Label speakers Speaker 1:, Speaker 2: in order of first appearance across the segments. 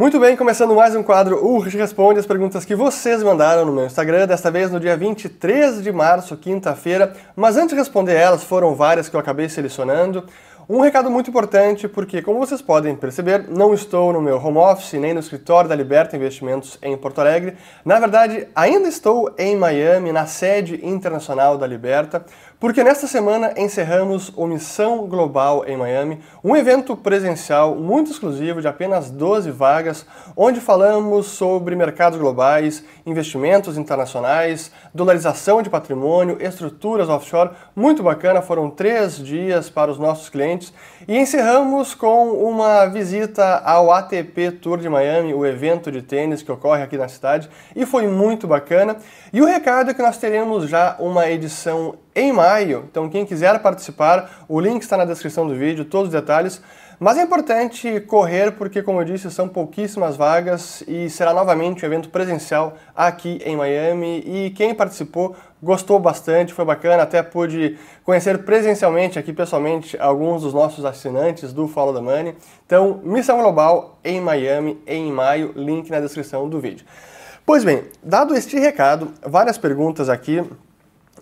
Speaker 1: Muito bem, começando mais um quadro Urge Responde as perguntas que vocês mandaram no meu Instagram, desta vez no dia 23 de março, quinta-feira. Mas antes de responder elas, foram várias que eu acabei selecionando. Um recado muito importante, porque como vocês podem perceber, não estou no meu home office nem no escritório da Liberta Investimentos em Porto Alegre. Na verdade, ainda estou em Miami, na sede internacional da Liberta, porque nesta semana encerramos o Missão Global em Miami, um evento presencial muito exclusivo de apenas 12 vagas, onde falamos sobre mercados globais, investimentos internacionais, dolarização de patrimônio, estruturas offshore. Muito bacana, foram três dias para os nossos clientes e encerramos com uma visita ao ATP Tour de Miami, o evento de tênis que ocorre aqui na cidade, e foi muito bacana. E o recado é que nós teremos já uma edição em maio. Então, quem quiser participar, o link está na descrição do vídeo, todos os detalhes. Mas é importante correr porque, como eu disse, são pouquíssimas vagas e será novamente um evento presencial aqui em Miami. E quem participou gostou bastante, foi bacana, até pude conhecer presencialmente aqui pessoalmente alguns dos nossos assinantes do Follow the Money. Então, Missão Global em Miami em maio, link na descrição do vídeo. Pois bem, dado este recado, várias perguntas aqui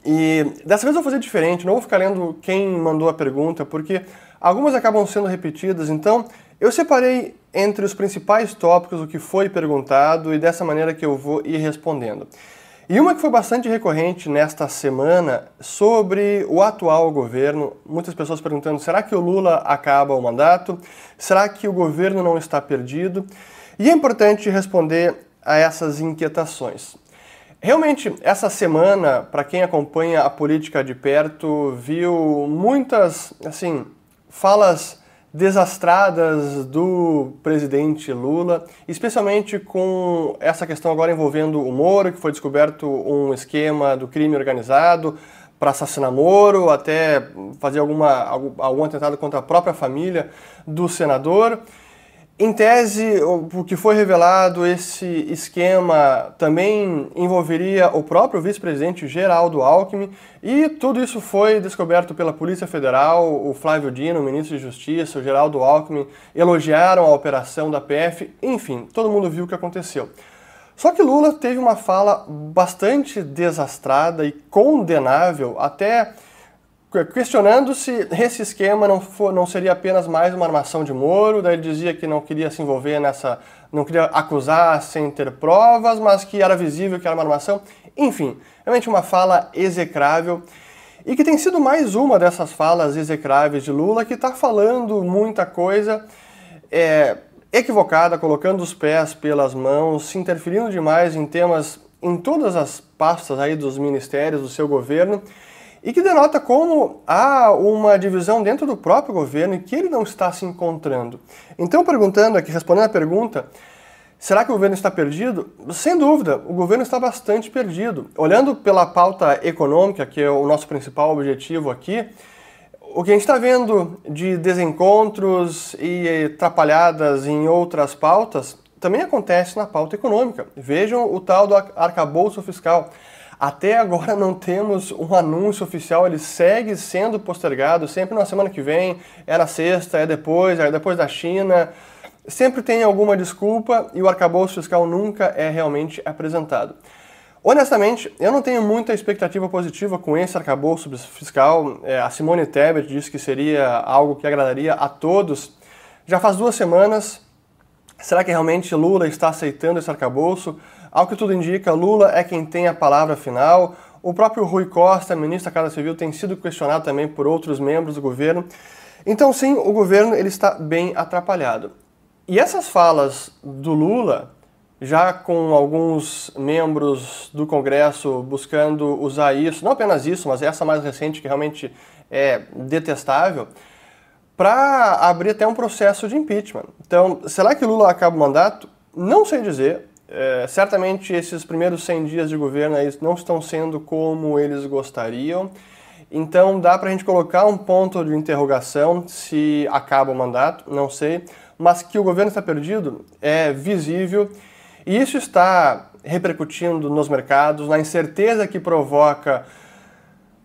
Speaker 1: e dessa vez eu vou fazer diferente, não vou ficar lendo quem mandou a pergunta, porque algumas acabam sendo repetidas, então eu separei entre os principais tópicos o que foi perguntado e dessa maneira que eu vou ir respondendo. E uma que foi bastante recorrente nesta semana sobre o atual governo, muitas pessoas perguntando: será que o Lula acaba o mandato? Será que o governo não está perdido? E é importante responder a essas inquietações. Realmente, essa semana, para quem acompanha a política de perto, viu muitas, assim, falas desastradas do presidente Lula, especialmente com essa questão agora envolvendo o Moro, que foi descoberto um esquema do crime organizado para assassinar Moro, até fazer alguma, algum atentado contra a própria família do senador. Em tese, o que foi revelado, esse esquema também envolveria o próprio vice-presidente Geraldo Alckmin, e tudo isso foi descoberto pela Polícia Federal. O Flávio Dino, o ministro de Justiça, o Geraldo Alckmin elogiaram a operação da PF, enfim, todo mundo viu o que aconteceu. Só que Lula teve uma fala bastante desastrada e condenável, até questionando se esse esquema não, for, não seria apenas mais uma armação de Moro, daí ele dizia que não queria se envolver nessa, não queria acusar sem ter provas, mas que era visível que era uma armação. Enfim, realmente uma fala execrável e que tem sido mais uma dessas falas execráveis de Lula que está falando muita coisa é, equivocada, colocando os pés pelas mãos, se interferindo demais em temas em todas as pastas aí dos ministérios do seu governo e que denota como há uma divisão dentro do próprio governo e que ele não está se encontrando. Então, perguntando aqui, respondendo a pergunta, será que o governo está perdido? Sem dúvida, o governo está bastante perdido. Olhando pela pauta econômica, que é o nosso principal objetivo aqui, o que a gente está vendo de desencontros e atrapalhadas em outras pautas também acontece na pauta econômica. Vejam o tal do arcabouço fiscal. Até agora não temos um anúncio oficial, ele segue sendo postergado, sempre na semana que vem, é na sexta, é depois, é depois da China. Sempre tem alguma desculpa e o arcabouço fiscal nunca é realmente apresentado. Honestamente, eu não tenho muita expectativa positiva com esse arcabouço fiscal. É, a Simone Tebet disse que seria algo que agradaria a todos. Já faz duas semanas. Será que realmente Lula está aceitando esse arcabouço? Ao que tudo indica, Lula é quem tem a palavra final. O próprio Rui Costa, ministro da Casa Civil, tem sido questionado também por outros membros do governo. Então, sim, o governo ele está bem atrapalhado. E essas falas do Lula, já com alguns membros do Congresso buscando usar isso, não apenas isso, mas essa mais recente que realmente é detestável, para abrir até um processo de impeachment. Então, será que Lula acaba o mandato? Não sei dizer. É, certamente esses primeiros 100 dias de governo não estão sendo como eles gostariam. Então dá para a gente colocar um ponto de interrogação se acaba o mandato, não sei. Mas que o governo está perdido é visível e isso está repercutindo nos mercados, na incerteza que provoca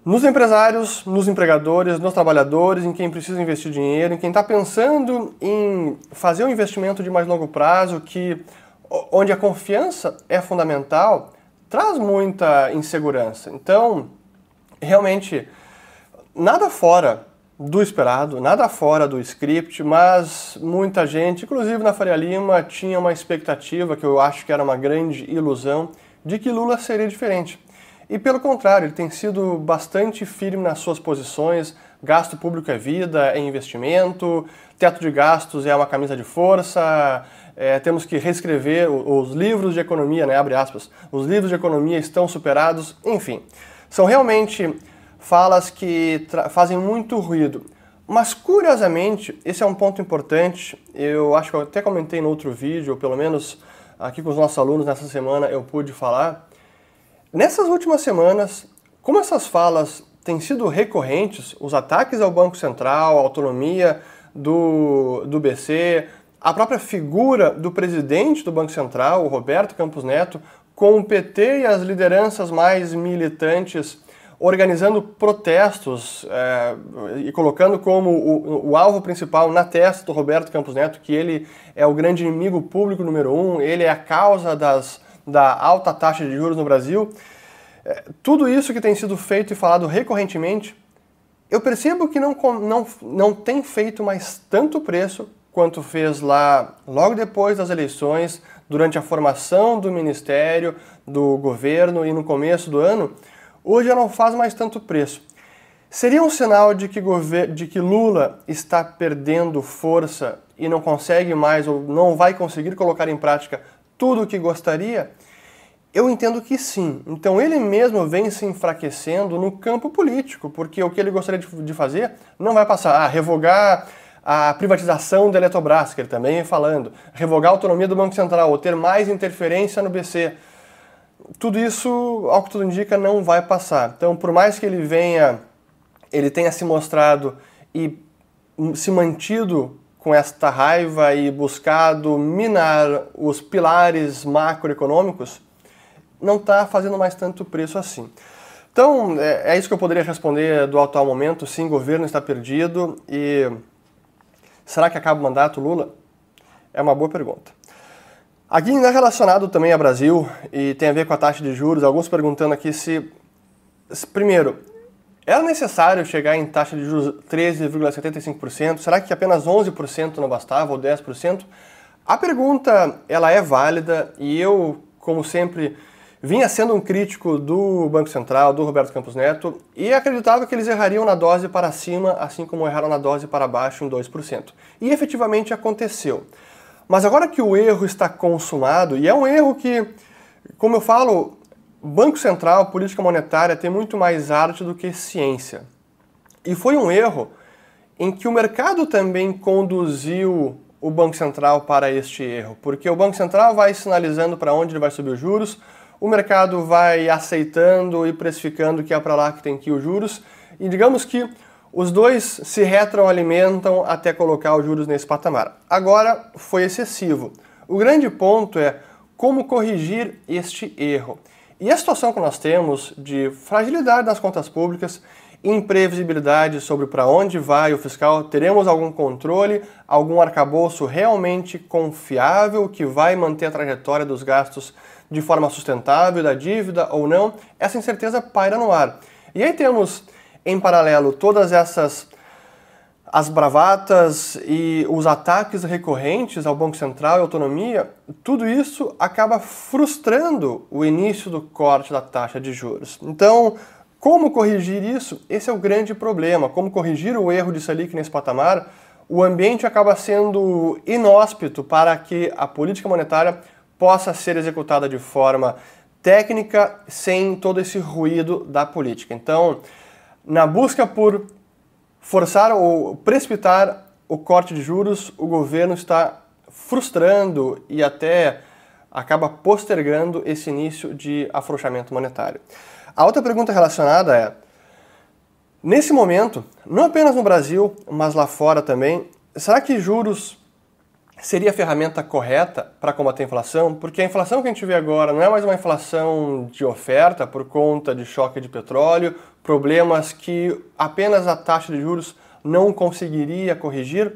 Speaker 1: nos empresários, nos empregadores, nos trabalhadores, em quem precisa investir dinheiro, em quem está pensando em fazer um investimento de mais longo prazo, que onde a confiança é fundamental, traz muita insegurança. Então, realmente, nada fora do esperado, nada fora do script, mas muita gente, inclusive na Faria Lima, tinha uma expectativa, que eu acho que era uma grande ilusão, de que Lula seria diferente. E pelo contrário, ele tem sido bastante firme nas suas posições. Gasto público é vida, é investimento, teto de gastos é uma camisa de força, é, temos que reescrever os livros de economia, né, abre aspas, os livros de economia estão superados, enfim. São realmente falas que fazem muito ruído. Mas curiosamente, esse é um ponto importante, eu acho que eu até comentei no outro vídeo, ou pelo menos aqui com os nossos alunos nessa semana eu pude falar, Nessas últimas semanas, como essas falas têm sido recorrentes, os ataques ao Banco Central, a autonomia do, do BC, a própria figura do presidente do Banco Central, o Roberto Campos Neto, com o PT e as lideranças mais militantes organizando protestos é, e colocando como o, o, alvo principal na testa do Roberto Campos Neto que ele é o grande inimigo público número um, ele é a causa das da alta taxa de juros no Brasil, é, tudo isso que tem sido feito e falado recorrentemente, eu percebo que não, não, não tem feito mais tanto preço quanto fez lá logo depois das eleições, durante a formação do ministério, do governo e no começo do ano, hoje já não faz mais tanto preço. Seria um sinal de que, de que Lula está perdendo força e não consegue mais ou não vai conseguir colocar em prática tudo o que gostaria? Eu entendo que sim. Então ele mesmo vem se enfraquecendo no campo político, porque o que ele gostaria de fazer não vai passar. Ah, revogar a privatização da Eletrobras, que ele também vem falando, revogar a autonomia do Banco Central, ou ter mais interferência no BC. Tudo isso, ao que tudo indica, não vai passar. Então, por mais que ele venha, ele tenha se mostrado e se mantido com esta raiva e buscado minar os pilares macroeconômicos, não está fazendo mais tanto preço assim. Então, é, é, isso que eu poderia responder do atual momento. Sim, o governo está perdido e será que acaba o mandato Lula? É uma boa pergunta. Aqui ainda relacionado também ao Brasil e tem a ver com a taxa de juros, alguns perguntando aqui se, se primeiro, era necessário chegar em taxa de juros 13,75%? Será que apenas 11% não bastava ou 10%? A pergunta ela é válida e eu, como sempre, vinha sendo um crítico do Banco Central, do Roberto Campos Neto, e acreditava que eles errariam na dose para cima, assim como erraram na dose para baixo em 2%. E efetivamente aconteceu. Mas agora que o erro está consumado, e é um erro que, como eu falo, Banco Central, política monetária tem muito mais arte do que ciência. E foi um erro em que o mercado também conduziu o Banco Central para este erro, porque o Banco Central vai sinalizando para onde ele vai subir os juros, o mercado vai aceitando e precificando que é para lá que tem que ir os juros, e digamos que os dois se retroalimentam até colocar os juros nesse patamar. Agora foi excessivo. O grande ponto é como corrigir este erro. E a situação que nós temos de fragilidade das contas públicas, imprevisibilidade sobre para onde vai o fiscal, teremos algum controle, algum arcabouço realmente confiável que vai manter a trajetória dos gastos de forma sustentável, da dívida ou não, essa incerteza paira no ar. E aí temos em paralelo todas essas as bravatas e os ataques recorrentes ao Banco Central e autonomia, tudo isso acaba frustrando o início do corte da taxa de juros. Então, como corrigir isso? Esse é o grande problema. Como corrigir o erro de Selic nesse patamar? O ambiente acaba sendo inóspito para que a política monetária possa ser executada de forma técnica sem todo esse ruído da política. Então, na busca por forçar ou precipitar o corte de juros, o governo está frustrando e até acaba postergando esse início de afrouxamento monetário. A outra pergunta relacionada é: nesse momento, não apenas no Brasil, mas lá fora também, será que juros seria a ferramenta correta para combater a inflação, porque a inflação que a gente vê agora não é mais uma inflação de oferta por conta de choque de petróleo, problemas que apenas a taxa de juros não conseguiria corrigir.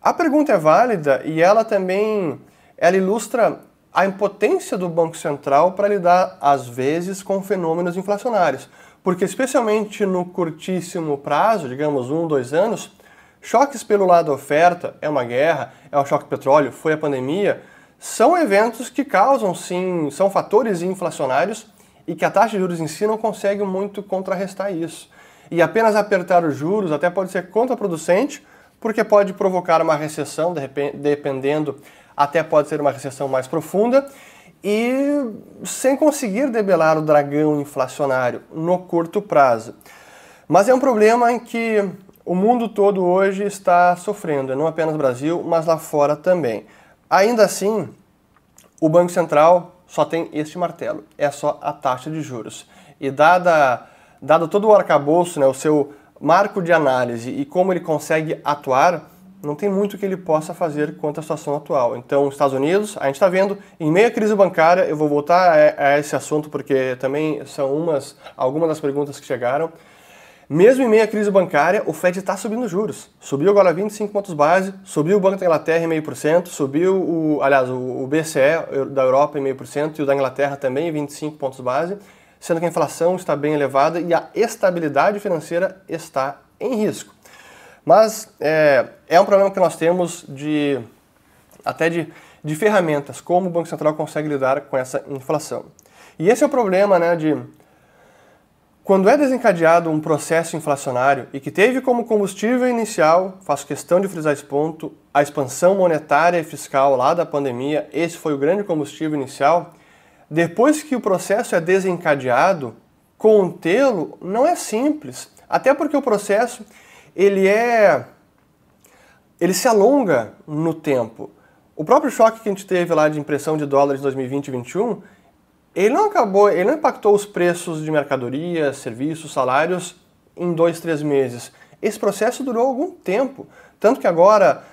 Speaker 1: A pergunta é válida e ela também ela ilustra a impotência do Banco Central para lidar às vezes com fenômenos inflacionários, porque especialmente no curtíssimo prazo, digamos um, dois anos, Choques pelo lado oferta, é uma guerra, é o choque petróleo, foi a pandemia, são eventos que causam sim, são fatores inflacionários e que a taxa de juros em si não consegue muito contrarrestar isso. E apenas apertar os juros até pode ser contraproducente, porque pode provocar uma recessão, dependendo, até pode ser uma recessão mais profunda, e sem conseguir debelar o dragão inflacionário no curto prazo. Mas é um problema em que o mundo todo hoje está sofrendo, não apenas Brasil, mas lá fora também. Ainda assim, o Banco Central só tem este martelo, é só a taxa de juros. E dada, dado todo o arcabouço, né, o seu marco de análise e como ele consegue atuar, não tem muito que ele possa fazer quanto à situação atual. Então, os Estados Unidos, a gente está vendo, em meio à crise bancária, eu vou voltar a, a esse assunto porque também são umas, algumas das perguntas que chegaram. Mesmo em meio à crise bancária, o Fed está subindo juros. Subiu agora 25 pontos base, subiu o Banco da Inglaterra em meio por cento, subiu o, aliás, o BCE da Europa em meio por cento e o da Inglaterra também em 25 pontos base, sendo que a inflação está bem elevada e a estabilidade financeira está em risco. Mas é, é um problema que nós temos de até de, de ferramentas, como o Banco Central consegue lidar com essa inflação. E esse é o problema né, de quando é desencadeado um processo inflacionário e que teve como combustível inicial, faço questão de frisar esse ponto, a expansão monetária e fiscal lá da pandemia, esse foi o grande combustível inicial, depois que o processo é desencadeado, contê-lo não é simples, até porque o processo ele é ele se alonga no tempo. O próprio choque que a gente teve lá de impressão de dólares em 2020 e 2021 ele não acabou, ele não impactou os preços de mercadorias, serviços, salários em dois, três meses. Esse processo durou algum tempo. Tanto que agora,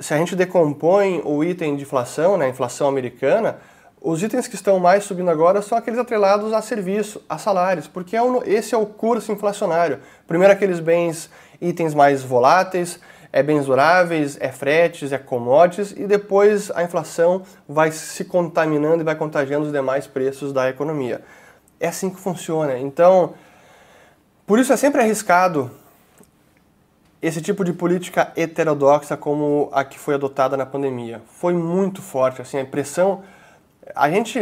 Speaker 1: se a gente decompõe o item de inflação, né, inflação americana, os itens que estão mais subindo agora são aqueles atrelados a serviço, a salários, porque é um, esse é o curso inflacionário. Primeiro aqueles bens, itens mais voláteis, é bens duráveis, é fretes, é commodities e depois a inflação vai se contaminando e vai contagiando os demais preços da economia. É assim que funciona. Então, por isso é sempre arriscado esse tipo de política heterodoxa como a que foi adotada na pandemia. Foi muito forte, assim, a impressão... A gente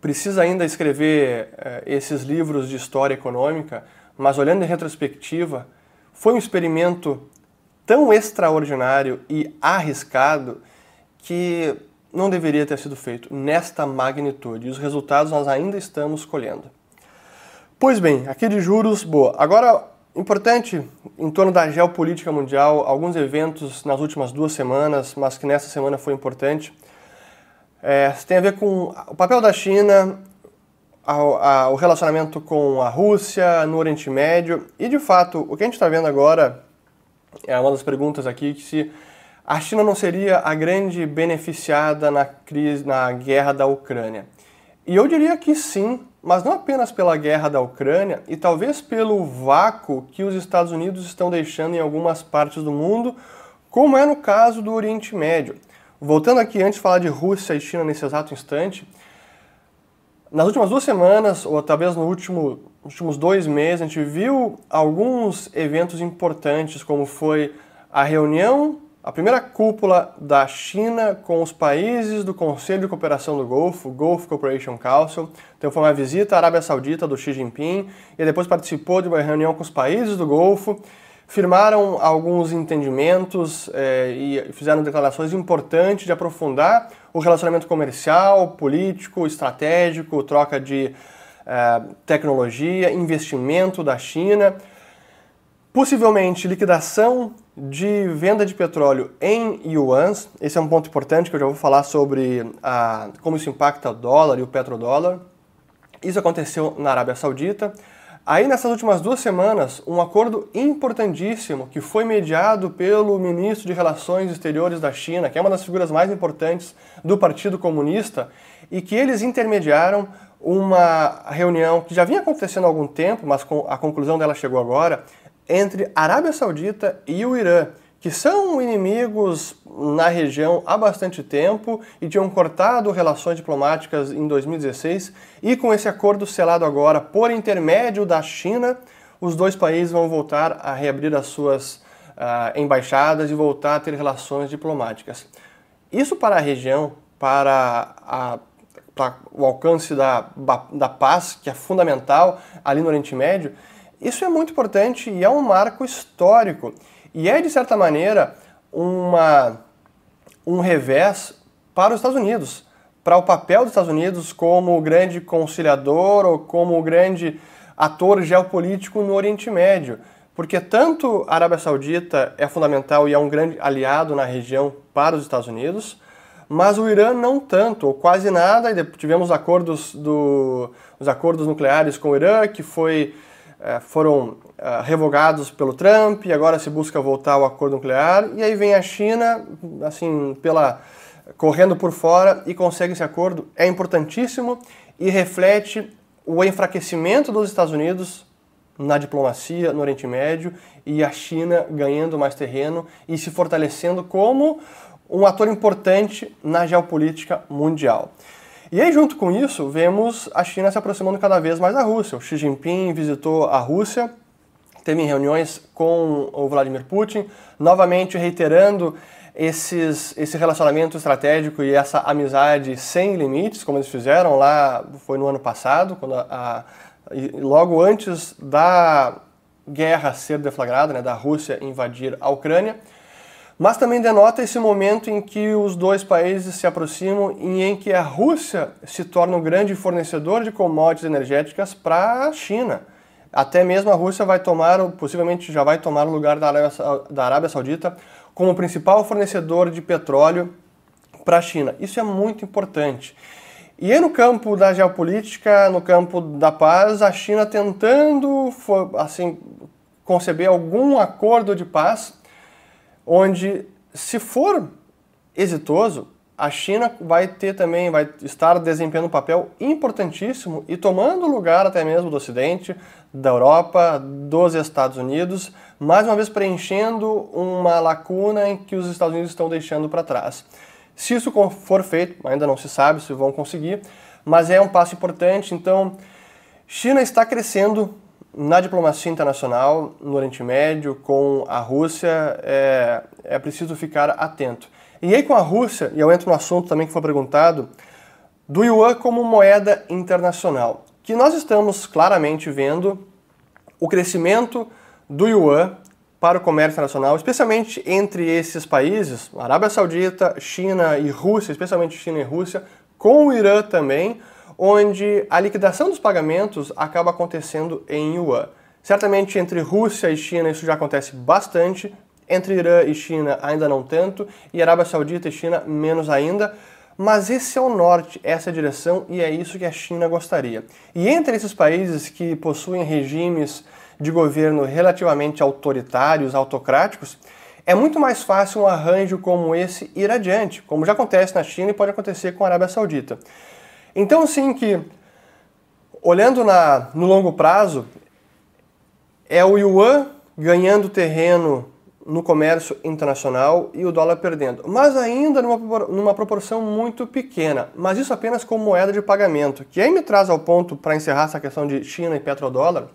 Speaker 1: precisa ainda escrever eh, esses livros de história econômica, mas olhando em retrospectiva, foi um experimento tão extraordinário e arriscado que não deveria ter sido feito nesta magnitude. E os resultados nós ainda estamos colhendo. Pois bem, aqui de juros, boa. Agora, importante em torno da geopolítica mundial, alguns eventos nas últimas duas semanas, mas que nessa semana foi importante. É, tem a ver com o papel da China, a, a, o relacionamento com a Rússia no Oriente Médio e, de fato, o que a gente está vendo agora é uma das perguntas aqui que se a China não seria a grande beneficiada na crise, na guerra da Ucrânia. E eu diria que sim, mas não apenas pela guerra da Ucrânia e talvez pelo vácuo que os Estados Unidos estão deixando em algumas partes do mundo, como é no caso do Oriente Médio. Voltando aqui antes de falar de Rússia e China nesse exato instante, nas últimas duas semanas, ou talvez no último nos últimos dois meses, a gente viu alguns eventos importantes, como foi a reunião, a primeira cúpula da China com os países do Conselho de Cooperação do Golfo, Gulf Cooperation Council. Então foi uma visita à Arábia Saudita do Xi Jinping e depois participou de uma reunião com os países do Golfo. Firmaram alguns entendimentos eh, e fizeram declarações importantes de aprofundar o relacionamento comercial, político, estratégico, troca de tecnologia, investimento da China, possivelmente liquidação de venda de petróleo em yuans. Esse é um ponto importante que eu já vou falar sobre a, como isso impacta o dólar e o petrodólar. Isso aconteceu na Arábia Saudita. Aí, nessas últimas duas semanas, um acordo importantíssimo que foi mediado pelo ministro de Relações Exteriores da China, que é uma das figuras mais importantes do Partido Comunista, e que eles intermediaram uma reunião que já vinha acontecendo há algum tempo, mas a conclusão dela chegou agora, entre Arábia Saudita e o Irã que são inimigos na região há bastante tempo e tinham cortado relações diplomáticas em 2016, e com esse acordo selado agora por intermédio da China, os dois países vão voltar a reabrir as suas uh, embaixadas e voltar a ter relações diplomáticas. Isso para a região, para, a, para o alcance da, da paz, que é fundamental ali no Oriente Médio, isso é muito importante e é um marco histórico. E é, de certa maneira, uma, um revés para os Estados Unidos, para o papel dos Estados Unidos como grande conciliador ou como grande ator geopolítico no Oriente Médio. Porque tanto a Arábia Saudita é fundamental e é um grande aliado na região para os Estados Unidos, mas o Irã não tanto, ou quase nada, tivemos acordos do, os acordos nucleares com o Irã, que foi é, foram é, revogados pelo Trump e agora se busca voltar ao acordo nuclear. E aí vem a China, assim, pela correndo por fora e consegue esse acordo. É importantíssimo e reflete o enfraquecimento dos Estados Unidos na diplomacia no Oriente Médio e a China ganhando mais terreno e se fortalecendo como um ator importante na geopolítica mundial. E aí, junto com isso, vemos a China se aproximando cada vez mais da Rússia. O Xi Jinping visitou a Rússia, teve reuniões com o Vladimir Putin, novamente reiterando esses, esse relacionamento estratégico e essa amizade sem limites, como eles fizeram lá, foi no ano passado, quando a, a logo antes da guerra ser deflagrada, né, da Rússia invadir a Ucrânia mas também denota esse momento em que os dois países se aproximam e em que a Rússia se torna um grande fornecedor de commodities energéticas para a China. Até mesmo a Rússia vai tomar, possivelmente já vai tomar o lugar da Arábia, da Arábia Saudita como principal fornecedor de petróleo para a China. Isso é muito importante. E aí no campo da geopolítica, no campo da paz, a China tentando assim conceber algum acordo de paz onde, se for exitoso, a China vai ter também, vai estar desempenhando um papel importantíssimo e tomando lugar até mesmo do Ocidente, da Europa, dos Estados Unidos, mais uma vez preenchendo uma lacuna em que os Estados Unidos estão deixando para trás. Se isso for feito, ainda não se sabe se vão conseguir, mas é um passo importante. Então, China está crescendo na diplomacia internacional, no Oriente Médio, com a Rússia, é, é preciso ficar atento. E aí, com a Rússia, e eu entro no assunto também que foi perguntado, do yuan como moeda internacional, que nós estamos claramente vendo o crescimento do yuan para o comércio internacional, especialmente entre esses países, Arábia Saudita, China e Rússia, especialmente China e Rússia, com o Irã também, onde a liquidação dos pagamentos acaba acontecendo em yuan. Certamente entre Rússia e China isso já acontece bastante, entre Irã e China ainda não tanto, e Arábia Saudita e China menos ainda. Mas esse é o norte, essa é a direção e é isso que a China gostaria. E entre esses países que possuem regimes de governo relativamente autoritários, autocráticos, é muito mais fácil um arranjo como esse ir adiante, como já acontece na China e pode acontecer com a Arábia Saudita. Então, sim, que olhando na, no longo prazo, é o yuan ganhando terreno no comércio internacional e o dólar perdendo, mas ainda numa, numa proporção muito pequena, mas isso apenas como moeda de pagamento, que aí me traz ao ponto para encerrar essa questão de China e petrodólar,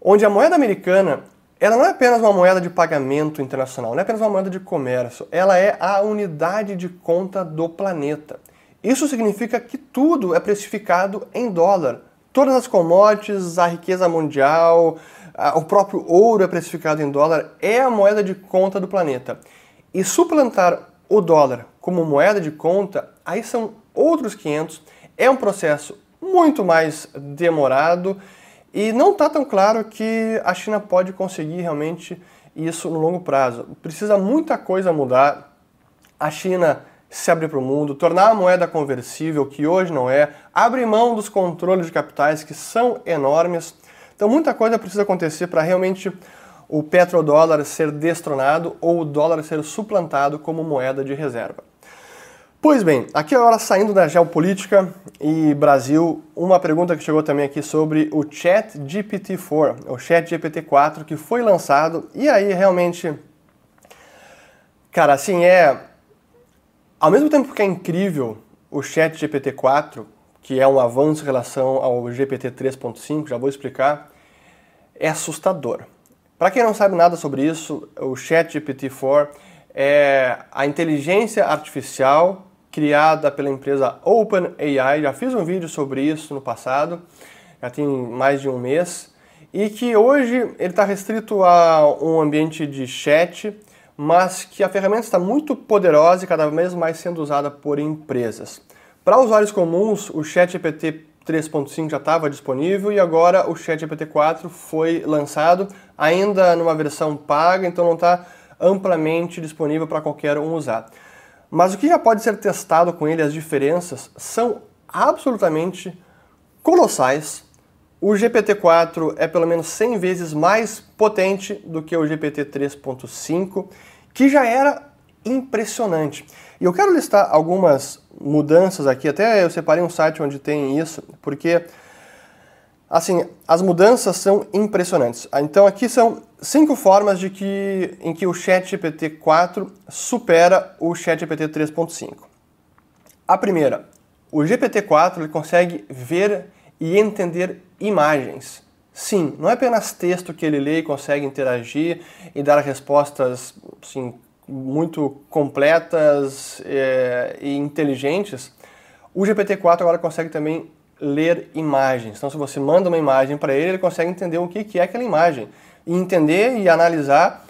Speaker 1: onde a moeda americana ela não é apenas uma moeda de pagamento internacional, não é apenas uma moeda de comércio, ela é a unidade de conta do planeta. Isso significa que tudo é precificado em dólar. Todas as commodities, a riqueza mundial, o próprio ouro é precificado em dólar, é a moeda de conta do planeta. E suplantar o dólar como moeda de conta, aí são outros 500, é um processo muito mais demorado e não está tão claro que a China pode conseguir realmente isso no longo prazo. Precisa muita coisa mudar. A China se abrir para o mundo, tornar a moeda conversível, que hoje não é, abrir mão dos controles de capitais, que são enormes. Então, muita coisa precisa acontecer para realmente o petrodólar ser destronado ou o dólar ser suplantado como moeda de reserva. Pois bem, aqui agora saindo da geopolítica e Brasil, uma pergunta que chegou também aqui sobre o Chat GPT-4, o Chat GPT-4 que foi lançado e aí realmente, cara, assim é, ao mesmo tempo que é incrível o Chat GPT-4, que é um avanço em relação ao GPT 3.5, já vou explicar, é assustador. Para quem não sabe nada sobre isso, o Chat GPT-4 é a inteligência artificial criada pela empresa OpenAI. Já fiz um vídeo sobre isso no passado, já tem mais de um mês, e que hoje ele está restrito a um ambiente de chat, mas que a ferramenta está muito poderosa e cada vez mais sendo usada por empresas. Para usuários comuns, o ChatGPT 3.5 já estava disponível e agora o ChatGPT 4 foi lançado, ainda numa versão paga, então não está amplamente disponível para qualquer um usar. Mas o que já pode ser testado com ele, as diferenças, são absolutamente colossais. O GPT-4 é pelo menos 100 vezes mais potente do que o GPT 3.5, que já era impressionante. E eu quero listar algumas mudanças aqui, até eu separei um site onde tem isso, porque assim, as mudanças são impressionantes. Então aqui são cinco formas de que, em que o ChatGPT 4 supera o ChatGPT 3.5. A primeira, o GPT-4 ele consegue ver e entender imagens. Sim, não é apenas texto que ele lê e consegue interagir e dar respostas assim, muito completas é, e inteligentes. O GPT-4 agora consegue também ler imagens. Então, se você manda uma imagem para ele, ele consegue entender o que é aquela imagem e entender e analisar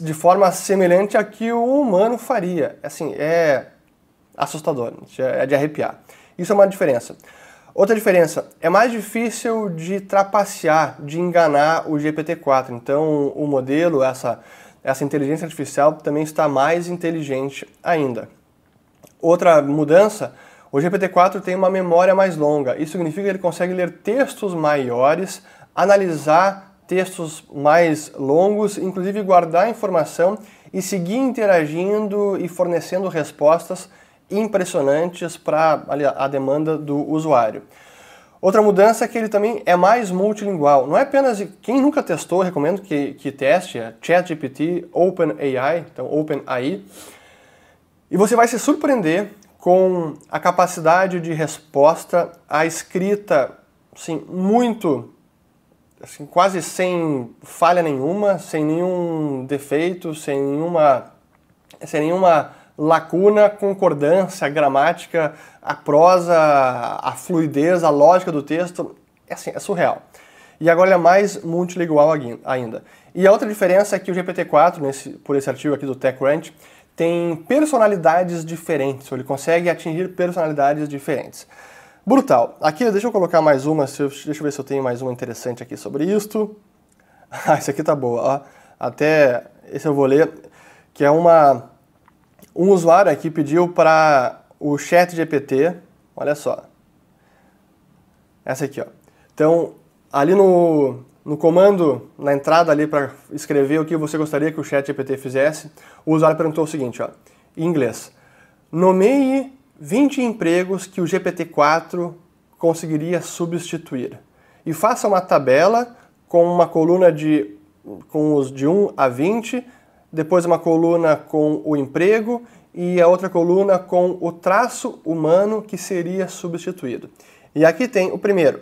Speaker 1: de forma semelhante a que o humano faria. Assim, é assustador, é de arrepiar. Isso é uma diferença. Outra diferença, é mais difícil de trapacear, de enganar o GPT-4. Então, o modelo, essa, essa inteligência artificial também está mais inteligente ainda. Outra mudança, o GPT-4 tem uma memória mais longa. Isso significa que ele consegue ler textos maiores, analisar textos mais longos, inclusive guardar informação e seguir interagindo e fornecendo respostas impressionantes para a demanda do usuário. Outra mudança é que ele também é mais multilingual. Não é apenas quem nunca testou, recomendo que, que teste, é ChatGPT, OpenAI, então OpenAI. E você vai se surpreender com a capacidade de resposta, a escrita, assim, muito assim, quase sem falha nenhuma, sem nenhum defeito, sem nenhuma, sem nenhuma lacuna, concordância, gramática, a prosa, a fluidez, a lógica do texto, é, assim, é surreal. E agora ele é mais multilingual ainda. E a outra diferença é que o GPT-4, nesse, por esse artigo aqui do TechCrunch, tem personalidades diferentes, ou ele consegue atingir personalidades diferentes. Brutal. Aqui, deixa eu colocar mais uma, deixa eu ver se eu tenho mais uma interessante aqui sobre isto. Ah, isso aqui tá boa, ó. Até esse eu vou ler, que é uma um usuário aqui pediu para o chat GPT, olha só. Essa aqui, ó. Então, ali no, no comando, na entrada ali para escrever o que você gostaria que o chat GPT fizesse, o usuário perguntou o seguinte, ó, em inglês. Nomeie 20 empregos que o GPT-4 conseguiria substituir. E faça uma tabela com uma coluna de, com os de 1 a 20, depois uma coluna com o emprego e a outra coluna com o traço humano que seria substituído. E aqui tem o primeiro.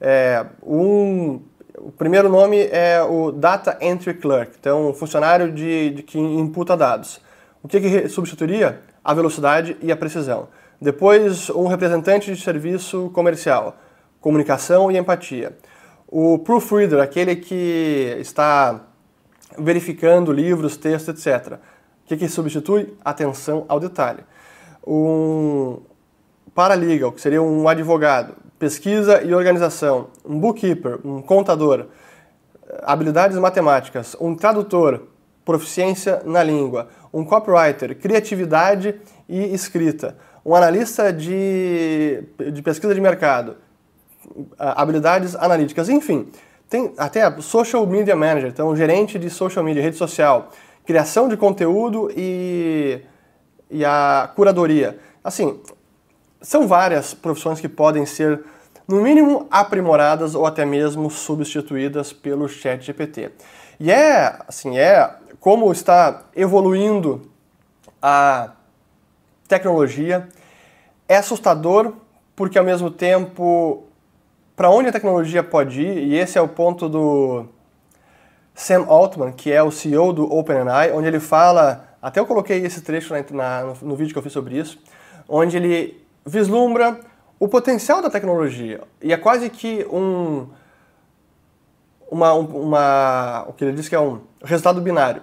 Speaker 1: É, um, o primeiro nome é o Data Entry Clerk, então um funcionário de, de que imputa dados. O que, que substituiria? a velocidade e a precisão. Depois, um representante de serviço comercial, comunicação e empatia. O proofreader, aquele que está verificando livros, textos, etc. O que, que substitui? Atenção ao detalhe. Um paralegal, que seria um advogado, pesquisa e organização, um bookkeeper, um contador, habilidades matemáticas, um tradutor, proficiência na língua, um copywriter, criatividade e escrita, um analista de, de pesquisa de mercado, habilidades analíticas, enfim, tem até social media manager, então gerente de social media, rede social, criação de conteúdo e, e a curadoria. Assim, são várias profissões que podem ser, no mínimo, aprimoradas ou até mesmo substituídas pelo chat GPT. E é, assim, é como está evoluindo a tecnologia. É assustador porque, ao mesmo tempo, para onde a tecnologia pode ir, e esse é o ponto do Sam Altman, que é o CEO do OpenAI, onde ele fala, até eu coloquei esse trecho na, na, no, vídeo que eu fiz sobre isso, onde ele vislumbra o potencial da tecnologia. E é quase que um. Uma, uma, o que ele diz que é um resultado binário.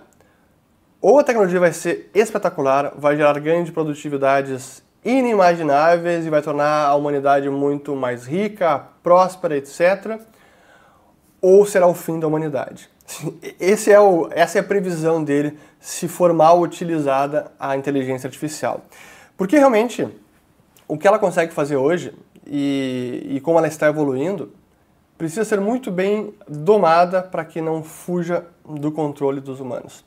Speaker 1: Ou a tecnologia vai ser espetacular, vai gerar ganhos de produtividades inimagináveis e vai tornar a humanidade muito mais rica, próspera, etc. Ou será o fim da humanidade. Esse é o, essa é a previsão dele se for mal utilizada a inteligência artificial. Porque realmente o que ela consegue fazer hoje e, e como ela está evoluindo precisa ser muito bem domada para que não fuja do controle dos humanos.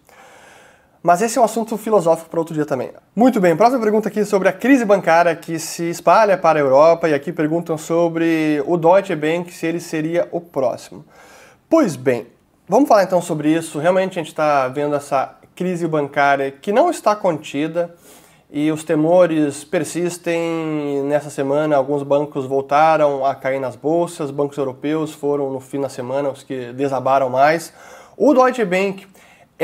Speaker 1: Mas esse é um assunto filosófico para outro dia também. Muito bem, próxima pergunta aqui sobre a crise bancária que se espalha para a Europa e aqui perguntam sobre o Deutsche Bank, se ele seria o próximo. Pois bem, vamos falar então sobre isso. Realmente a gente está vendo essa crise bancária que não está contida, e os temores persistem. Nessa semana, alguns bancos voltaram a cair nas bolsas, bancos europeus foram no fim da semana os que desabaram mais. O Deutsche Bank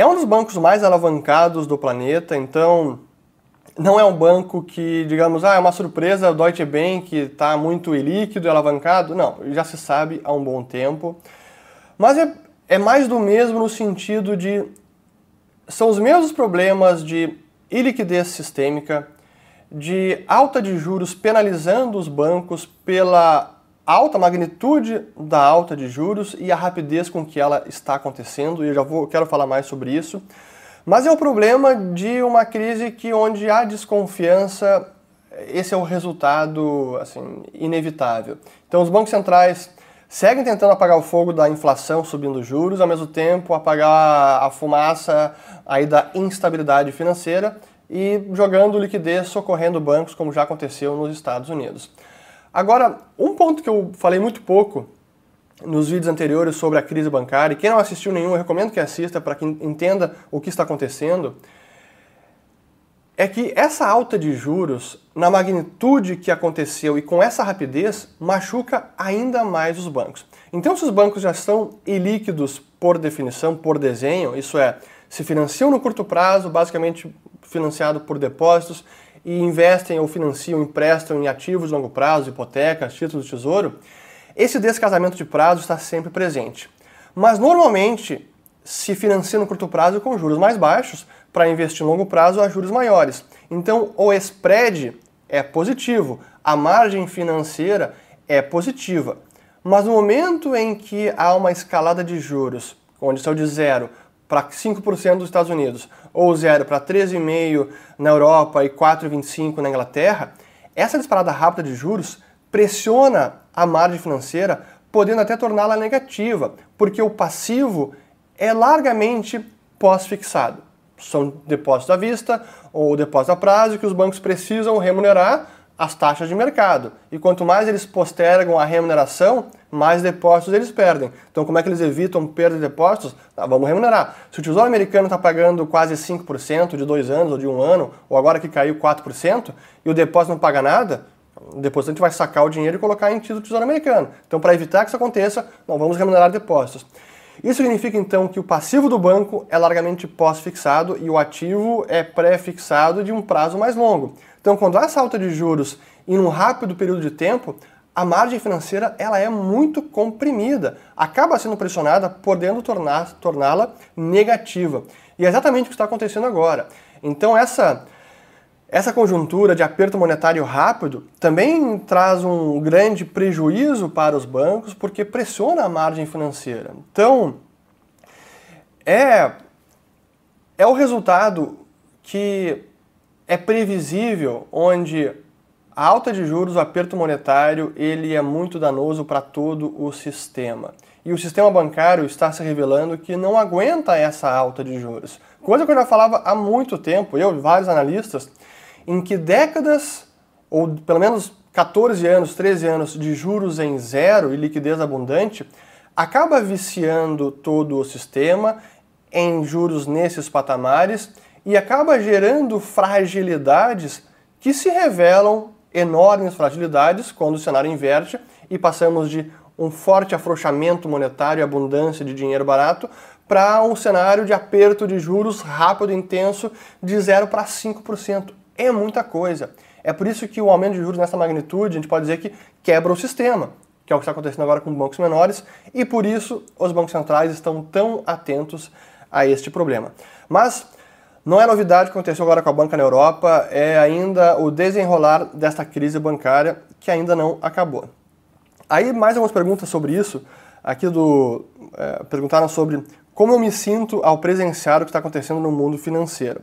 Speaker 1: é um dos bancos mais alavancados do planeta, então não é um banco que, digamos, ah, é uma surpresa, o Deutsche Bank está muito ilíquido e alavancado. Não, já se sabe há um bom tempo. Mas é, é mais do mesmo no sentido de. São os mesmos problemas de e liquidez sistêmica, de alta de juros penalizando os bancos pela alta magnitude da alta de juros e a rapidez com que ela está acontecendo, e eu já vou, quero falar mais sobre isso. Mas é o problema de uma crise que onde há desconfiança, esse é o resultado assim, inevitável. Então os bancos centrais seguem tentando apagar o fogo da inflação subindo juros, ao mesmo tempo apagar a fumaça aí da instabilidade financeira e jogando liquidez, socorrendo bancos, como já aconteceu nos Estados Unidos. Agora, um ponto que eu falei muito pouco nos vídeos anteriores sobre a crise bancária, e quem não assistiu nenhum, eu recomendo que assista para que entenda o que está acontecendo, é que essa alta de juros, na magnitude que aconteceu e com essa rapidez, machuca ainda mais os bancos. Então, se os bancos já estão ilíquidos por definição, por desenho, isso é, se financiam no curto prazo, basicamente financiado por depósitos, e investem ou financiam, emprestam em ativos de longo prazo, hipotecas, títulos de tesouro, esse descasamento de prazo está sempre presente. Mas normalmente se financia no curto prazo com juros mais baixos, para investir em longo prazo a juros maiores. Então, o spread é positivo, a margem financeira é positiva. Mas no momento em que há uma escalada de juros, onde saiu de zero para 5% dos Estados Unidos, ou zero para 13,5% na Europa e 4,25% na Inglaterra, essa disparada rápida de juros pressiona a margem financeira, podendo até torná-la negativa, porque o passivo é largamente pós-fixado. São depósitos à vista ou depósitos a prazo que os bancos precisam remunerar as taxas de mercado. E quanto mais eles postergam a remuneração, mais depósitos eles perdem. Então, como é que eles evitam perda de depósitos? Ah, vamos remunerar. Se o Tesouro Americano está pagando quase 5% de dois anos ou de um ano, ou agora que caiu 4%, e o depósito não paga nada, o depositante vai sacar o dinheiro e colocar em título do Tesouro Americano. Então, para evitar que isso aconteça, não vamos remunerar depósitos. Isso significa então que o passivo do banco é largamente pós-fixado e o ativo é pré-fixado de um prazo mais longo. Então, quando há essa alta de juros em um rápido período de tempo, a margem financeira ela é muito comprimida, acaba sendo pressionada, podendo torná-la negativa. E é exatamente o que está acontecendo agora. Então, essa essa conjuntura de aperto monetário rápido também traz um grande prejuízo para os bancos porque pressiona a margem financeira. Então, é, é o resultado que é previsível, onde a alta de juros, o aperto monetário, ele é muito danoso para todo o sistema. E o sistema bancário está se revelando que não aguenta essa alta de juros. Coisa que eu já falava há muito tempo, eu e vários analistas, em que décadas, ou pelo menos 14 anos, 13 anos de juros em zero e liquidez abundante, acaba viciando todo o sistema em juros nesses patamares e acaba gerando fragilidades que se revelam enormes fragilidades quando o cenário inverte e passamos de um forte afrouxamento monetário e abundância de dinheiro barato para um cenário de aperto de juros rápido e intenso de 0 para 5%. É muita coisa. É por isso que o aumento de juros nessa magnitude, a gente pode dizer que quebra o sistema, que é o que está acontecendo agora com bancos menores, e por isso os bancos centrais estão tão atentos a este problema. Mas não é novidade que aconteceu agora com a banca na Europa, é ainda o desenrolar desta crise bancária que ainda não acabou. Aí mais algumas perguntas sobre isso. Aqui do é, perguntaram sobre como eu me sinto ao presenciar o que está acontecendo no mundo financeiro.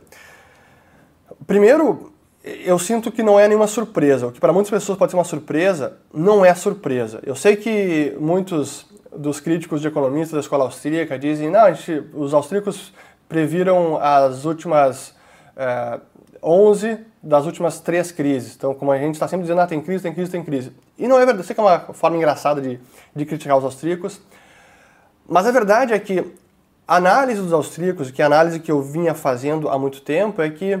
Speaker 1: Primeiro, eu sinto que não é nenhuma surpresa. O que para muitas pessoas pode ser uma surpresa, não é surpresa. Eu sei que muitos dos críticos de economistas da escola austríaca dizem, não, gente, os austríacos previram as últimas é, 11 das últimas três crises. Então, como a gente está sempre dizendo, ah, tem crise, tem crise, tem crise. E não é verdade, sei que é uma forma engraçada de, de criticar os austríacos, mas a verdade é que a análise dos austríacos, que é a análise que eu vinha fazendo há muito tempo, é que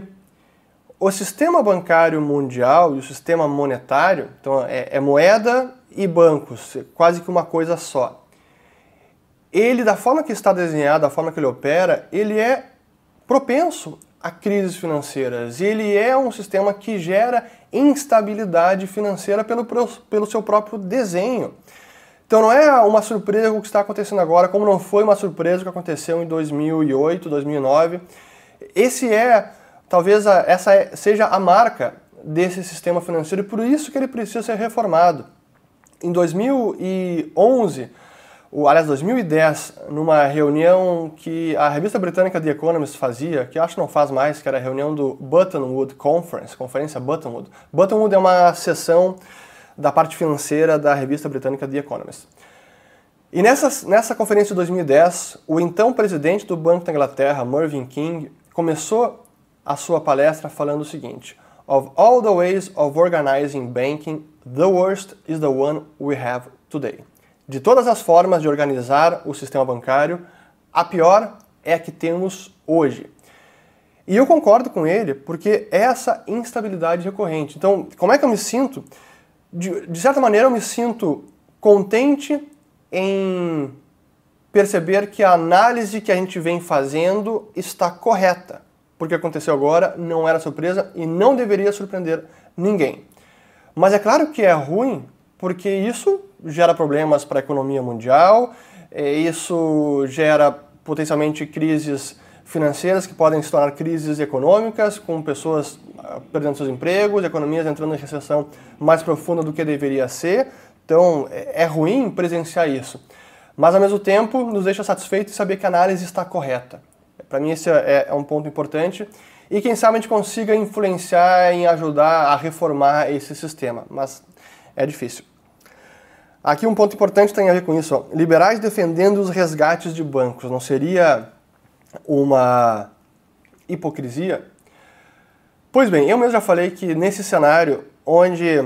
Speaker 1: o sistema bancário mundial e o sistema monetário, então é, é moeda e bancos, quase que uma coisa só ele, da forma que está desenhado, da forma que ele opera, ele é propenso a crises financeiras. E ele é um sistema que gera instabilidade financeira pelo, pelo seu próprio desenho. Então não é uma surpresa o que está acontecendo agora, como não foi uma surpresa o que aconteceu em 2008, 2009. Esse é, talvez, a, essa é, seja a marca desse sistema financeiro e por isso que ele precisa ser reformado. Em 2011, o, aliás, 2010, numa reunião que a revista britânica The Economist fazia, que acho que não faz mais, que era a reunião do Buttonwood Conference, Conferência Buttonwood. Buttonwood é uma seção da parte financeira da revista britânica The Economist. E nessa, nessa conferência de 2010, o então presidente do Banco da Inglaterra, Mervyn King, começou a sua palestra falando o seguinte: Of all the ways of organizing banking, the worst is the one we have today. De todas as formas de organizar o sistema bancário, a pior é a que temos hoje. E eu concordo com ele porque é essa instabilidade recorrente. Então, como é que eu me sinto? De, de certa maneira, eu me sinto contente em perceber que a análise que a gente vem fazendo está correta. Porque aconteceu agora não era surpresa e não deveria surpreender ninguém. Mas é claro que é ruim porque isso gera problemas para a economia mundial, é, isso gera potencialmente crises financeiras que podem se tornar crises econômicas, com pessoas ah, perdendo seus empregos, economias entrando em recessão mais profunda do que deveria ser. Então é, é ruim presenciar isso. Mas ao mesmo tempo nos deixa satisfeitos saber que a análise está correta. Para mim esse é, é um ponto importante e quem sabe a gente consiga influenciar em ajudar a reformar esse sistema, mas é difícil. Aqui um ponto importante tem a ver com isso. Liberais defendendo os resgates de bancos. Não seria uma hipocrisia? Pois bem, eu mesmo já falei que nesse cenário onde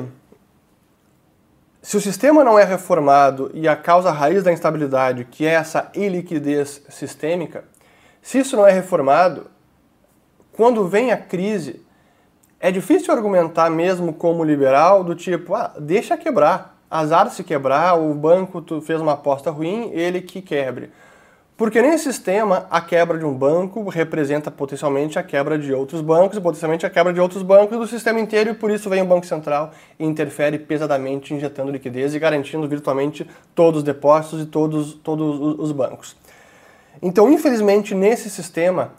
Speaker 1: se o sistema não é reformado e a causa raiz da instabilidade, que é essa iliquidez sistêmica, se isso não é reformado, quando vem a crise, é difícil argumentar mesmo como liberal do tipo, ah, deixa quebrar azar se quebrar, o banco fez uma aposta ruim, ele que quebre. Porque nesse sistema, a quebra de um banco representa potencialmente a quebra de outros bancos, e potencialmente a quebra de outros bancos do sistema inteiro, e por isso vem o Banco Central e interfere pesadamente, injetando liquidez e garantindo virtualmente todos os depósitos e todos, todos os bancos. Então, infelizmente, nesse sistema,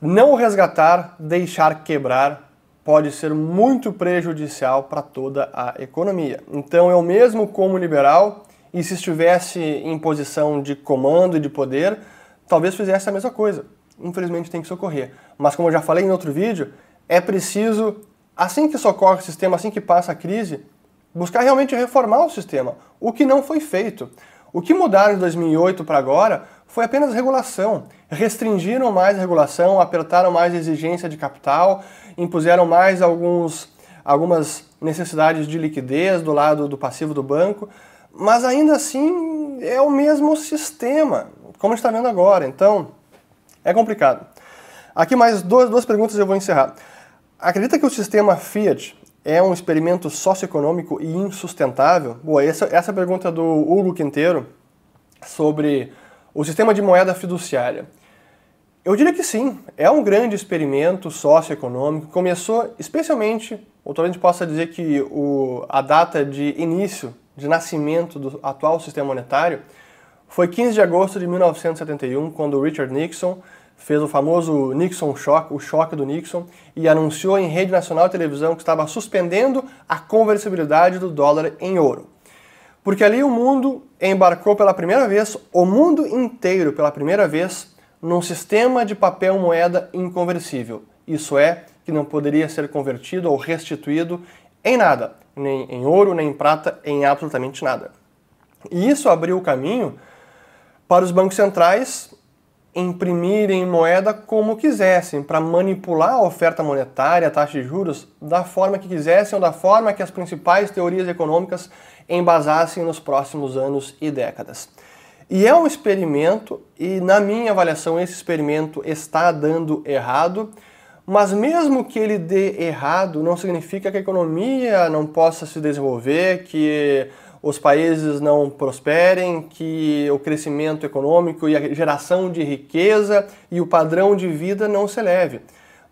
Speaker 1: não resgatar, deixar quebrar, pode ser muito prejudicial para toda a economia. Então, eu mesmo como liberal, e se estivesse em posição de comando e de poder, talvez fizesse a mesma coisa. Infelizmente tem que socorrer. Mas como eu já falei em outro vídeo, é preciso, assim que socorre o sistema, assim que passa a crise, buscar realmente reformar o sistema, o que não foi feito. O que mudaram de 2008 para agora foi apenas regulação. Restringiram mais a regulação, apertaram mais a exigência de capital, impuseram mais alguns, algumas necessidades de liquidez do lado do passivo do banco, mas ainda assim é o mesmo sistema, como está vendo agora. Então, é complicado. Aqui mais duas, duas perguntas e eu vou encerrar. Acredita que o sistema Fiat é um experimento socioeconômico e insustentável? Boa, essa, essa pergunta é do Hugo Quinteiro sobre o sistema de moeda fiduciária. Eu diria que sim, é um grande experimento socioeconômico. Começou especialmente, ou talvez a gente possa dizer que o, a data de início, de nascimento do atual sistema monetário, foi 15 de agosto de 1971, quando Richard Nixon fez o famoso Nixon Shock, o choque do Nixon, e anunciou em rede nacional de televisão que estava suspendendo a conversibilidade do dólar em ouro. Porque ali o mundo embarcou pela primeira vez, o mundo inteiro pela primeira vez, num sistema de papel moeda inconversível. Isso é, que não poderia ser convertido ou restituído em nada, nem em ouro, nem em prata, em absolutamente nada. E isso abriu o caminho para os bancos centrais imprimirem moeda como quisessem, para manipular a oferta monetária, a taxa de juros, da forma que quisessem ou da forma que as principais teorias econômicas embasassem nos próximos anos e décadas. E é um experimento, e na minha avaliação, esse experimento está dando errado, mas mesmo que ele dê errado, não significa que a economia não possa se desenvolver, que os países não prosperem, que o crescimento econômico e a geração de riqueza e o padrão de vida não se eleve.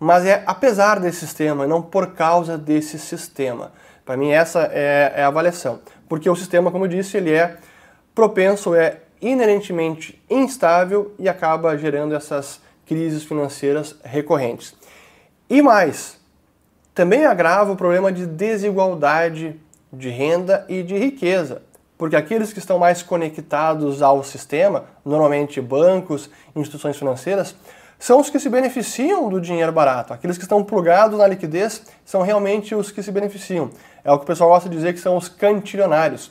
Speaker 1: Mas é apesar desse sistema, não por causa desse sistema. Para mim essa é, é, a avaliação. Porque o sistema, como eu disse, ele é propenso, é inerentemente instável e acaba gerando essas crises financeiras recorrentes. E mais, também agrava o problema de desigualdade de renda e de riqueza, porque aqueles que estão mais conectados ao sistema, normalmente bancos, instituições financeiras, são os que se beneficiam do dinheiro barato. Aqueles que estão plugados na liquidez são realmente os que se beneficiam. É o que o pessoal gosta de dizer que são os cantilionários.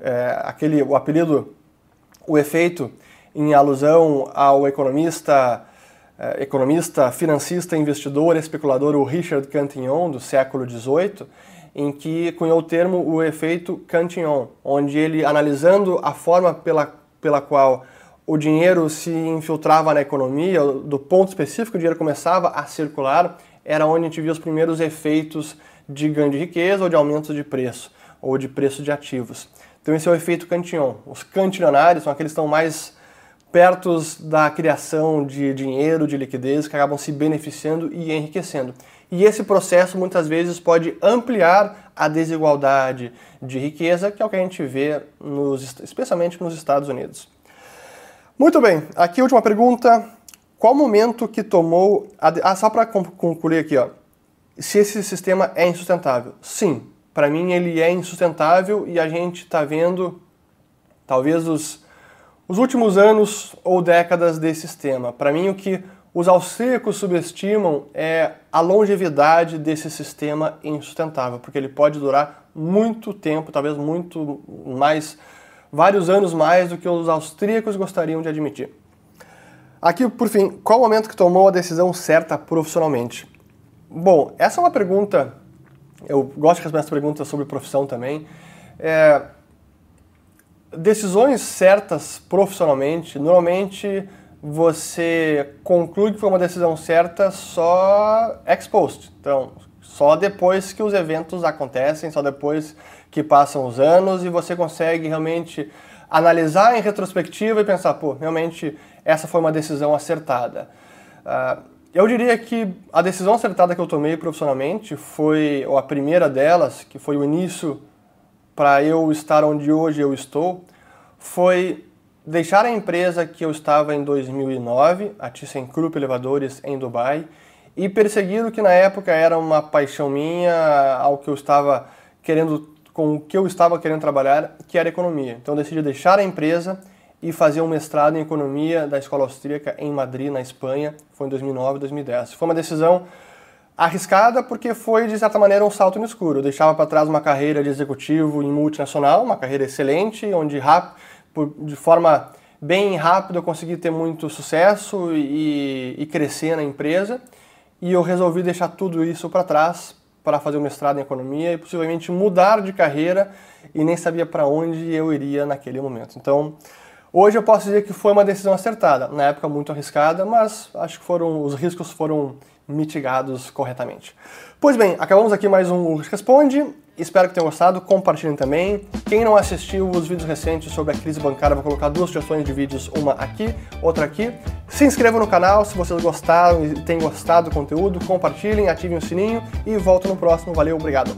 Speaker 1: É, aquele, o apelido, o efeito em alusão ao economista, é, economista, financista, investidor, especulador, o Richard Cantillon, do século XVIII, em que cunhou o termo o efeito Cantillon, onde ele, analisando a forma pela, pela qual o dinheiro se infiltrava na economia, do ponto específico o dinheiro começava a circular, era onde a gente via os primeiros efeitos de ganho de riqueza ou de aumento de preço, ou de preço de ativos. Então esse é o efeito Cantillon. Os cantilionários são aqueles que estão mais perto da criação de dinheiro, de liquidez, que acabam se beneficiando e enriquecendo. E esse processo muitas vezes pode ampliar a desigualdade de riqueza, que é o que a gente vê nos, especialmente nos Estados Unidos. Muito bem, aqui a última pergunta. Qual momento que tomou. A, ah, só para concluir aqui, ó. Se esse sistema é insustentável? Sim, para mim ele é insustentável e a gente está vendo talvez os, os últimos anos ou décadas desse sistema. Para mim o que os austríacos subestimam é a longevidade desse sistema insustentável, porque ele pode durar muito tempo, talvez muito mais, vários anos mais do que os austríacos gostariam de admitir. Aqui, por fim, qual o momento que tomou a decisão certa profissionalmente? Bom, essa é uma pergunta, eu gosto de responder essa pergunta sobre profissão também. É, decisões certas profissionalmente, normalmente você conclui que foi uma decisão certa só ex post. Então, só depois que os eventos acontecem, só depois que passam os anos e você consegue realmente analisar em retrospectiva e pensar, pô, realmente essa foi uma decisão acertada. Uh, eu diria que a decisão acertada que eu tomei profissionalmente foi, ou a primeira delas, que foi o início para eu estar onde hoje eu estou, foi deixar a empresa que eu estava em 2009, a ThyssenKrupp Elevadores em Dubai, e perseguir o que na época era uma paixão minha, ao que eu estava querendo, com o que eu estava querendo trabalhar, que era economia. Então decidi deixar a empresa e fazer um mestrado em economia da Escola Austríaca em Madrid, na Espanha, foi em 2009, 2010. Foi uma decisão Arriscada porque foi, de certa maneira, um salto no escuro. Eu deixava para trás uma carreira de executivo em multinacional, uma carreira excelente, onde de forma bem rápida eu consegui ter muito sucesso e, e crescer na empresa. E eu resolvi deixar tudo isso para trás para fazer o mestrado em economia e possivelmente mudar de carreira e nem sabia para onde eu iria naquele momento. Então, hoje eu posso dizer que foi uma decisão acertada, na época muito arriscada, mas acho que foram os riscos foram mitigados corretamente. Pois bem, acabamos aqui mais um Responde. Espero que tenham gostado, compartilhem também. Quem não assistiu os vídeos recentes sobre a crise bancária, vou colocar duas sugestões de vídeos, uma aqui, outra aqui. Se inscrevam no canal se vocês gostaram e têm gostado do conteúdo, compartilhem, ativem o sininho e volto no próximo. Valeu, obrigado!